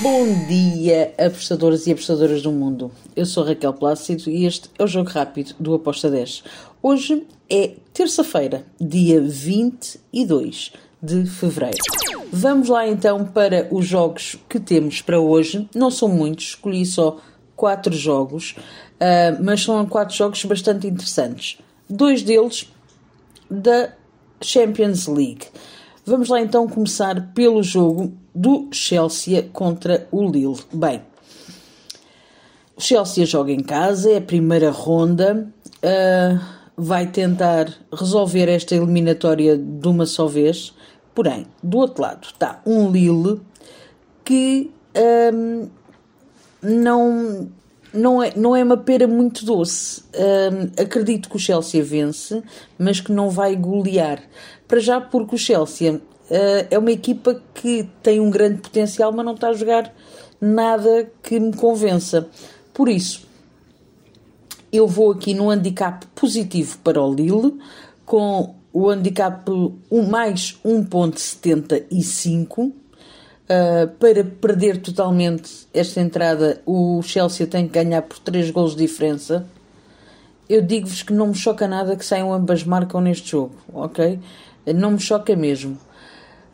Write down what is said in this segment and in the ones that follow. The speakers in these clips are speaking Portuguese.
Bom dia, apostadores e apostadoras do mundo. Eu sou Raquel Plácido e este é o Jogo Rápido do Aposta 10. Hoje é terça-feira, dia 22 de fevereiro. Vamos lá então para os jogos que temos para hoje. Não são muitos, escolhi só quatro jogos, uh, mas são quatro jogos bastante interessantes. Dois deles da Champions League. Vamos lá então começar pelo jogo do Chelsea contra o Lille. Bem, o Chelsea joga em casa, é a primeira ronda, uh, vai tentar resolver esta eliminatória de uma só vez. Porém, do outro lado está um Lille que um, não, não, é, não é uma pera muito doce. Um, acredito que o Chelsea vence, mas que não vai golear. Para já, porque o Chelsea uh, é uma equipa que tem um grande potencial, mas não está a jogar nada que me convença. Por isso, eu vou aqui no handicap positivo para o Lille, com o handicap mais 1.75. Uh, para perder totalmente esta entrada, o Chelsea tem que ganhar por 3 gols de diferença. Eu digo-vos que não me choca nada que saiam ambas marcam neste jogo, ok? Não me choca mesmo.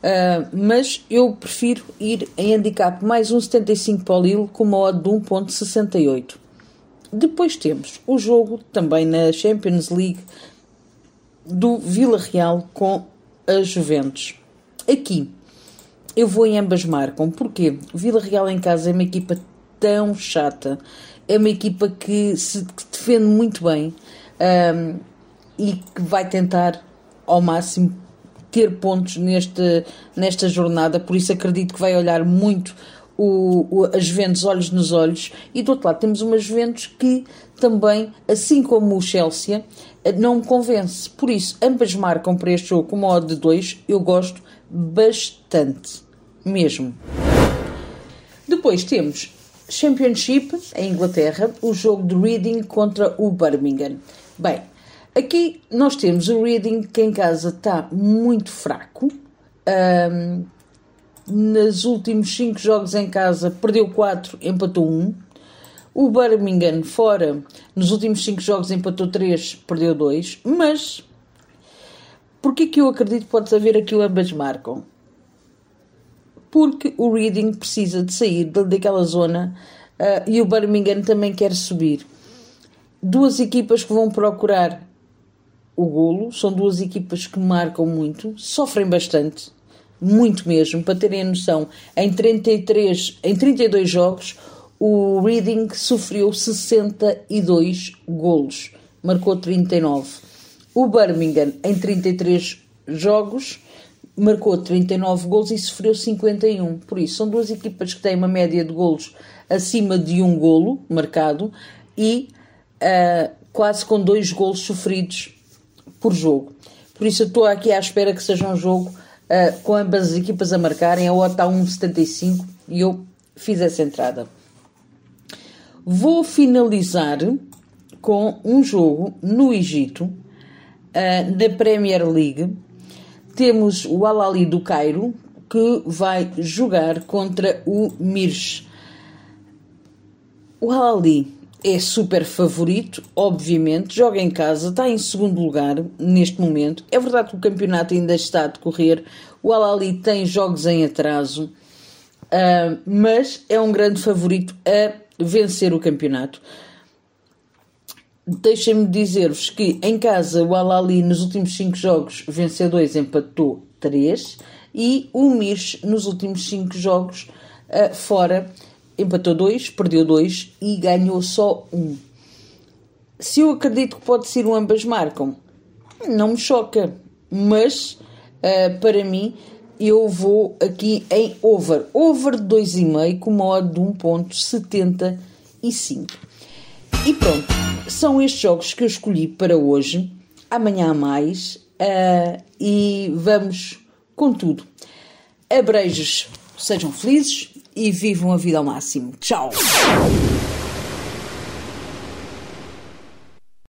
Uh, mas eu prefiro ir em handicap mais 1,75 para o Lille com uma odd de 1,68. Depois temos o jogo também na Champions League do Vila Real com a Juventus. Aqui eu vou em ambas marcam, porque o Vila Real em casa é uma equipa tão chata, é uma equipa que se que defende muito bem um, e que vai tentar ao máximo ter pontos neste, nesta jornada, por isso acredito que vai olhar muito o, o, as Juventus olhos nos olhos, e do outro lado temos uma Juventus que também, assim como o Chelsea, não me convence. Por isso, ambas marcam para este jogo com uma odd de 2, eu gosto bastante, mesmo. Depois temos Championship, em Inglaterra, o jogo de Reading contra o Birmingham. Bem, Aqui nós temos o Reading que em casa está muito fraco. Um, nos últimos 5 jogos em casa perdeu 4, empatou 1. O Birmingham fora, nos últimos 5 jogos empatou 3, perdeu 2. Mas, porquê que eu acredito que pode haver aqui ambas marcam? Porque o Reading precisa de sair daquela zona uh, e o Birmingham também quer subir. Duas equipas que vão procurar o golo. São duas equipas que marcam muito, sofrem bastante, muito mesmo. Para terem a noção, em, 33, em 32 jogos, o Reading sofreu 62 golos, marcou 39. O Birmingham, em 33 jogos, marcou 39 golos e sofreu 51. Por isso, são duas equipas que têm uma média de golos acima de um golo marcado e uh, quase com dois golos sofridos por jogo. Por isso eu estou aqui à espera que seja um jogo uh, com ambas as equipas a marcarem. A OTA está 1,75 e eu fiz essa entrada. Vou finalizar com um jogo no Egito, uh, na Premier League. Temos o Al-Ali do Cairo, que vai jogar contra o Mirch. O Al-Ali é super favorito, obviamente, joga em casa, está em segundo lugar neste momento. É verdade que o campeonato ainda está a decorrer, o Alali tem jogos em atraso, uh, mas é um grande favorito a vencer o campeonato. Deixem-me dizer-vos que em casa o Alali nos últimos 5 jogos venceu 2, empatou 3 e o Mir nos últimos 5 jogos uh, fora empatou dois, perdeu dois e ganhou só um. Se eu acredito que pode ser um ambas marcam, não me choca, mas uh, para mim eu vou aqui em over. Over de 2,5 com uma odd de 1.75. E pronto, são estes jogos que eu escolhi para hoje. Amanhã há mais uh, e vamos com tudo. Abreijos, sejam felizes e vivam a vida ao máximo. Tchau!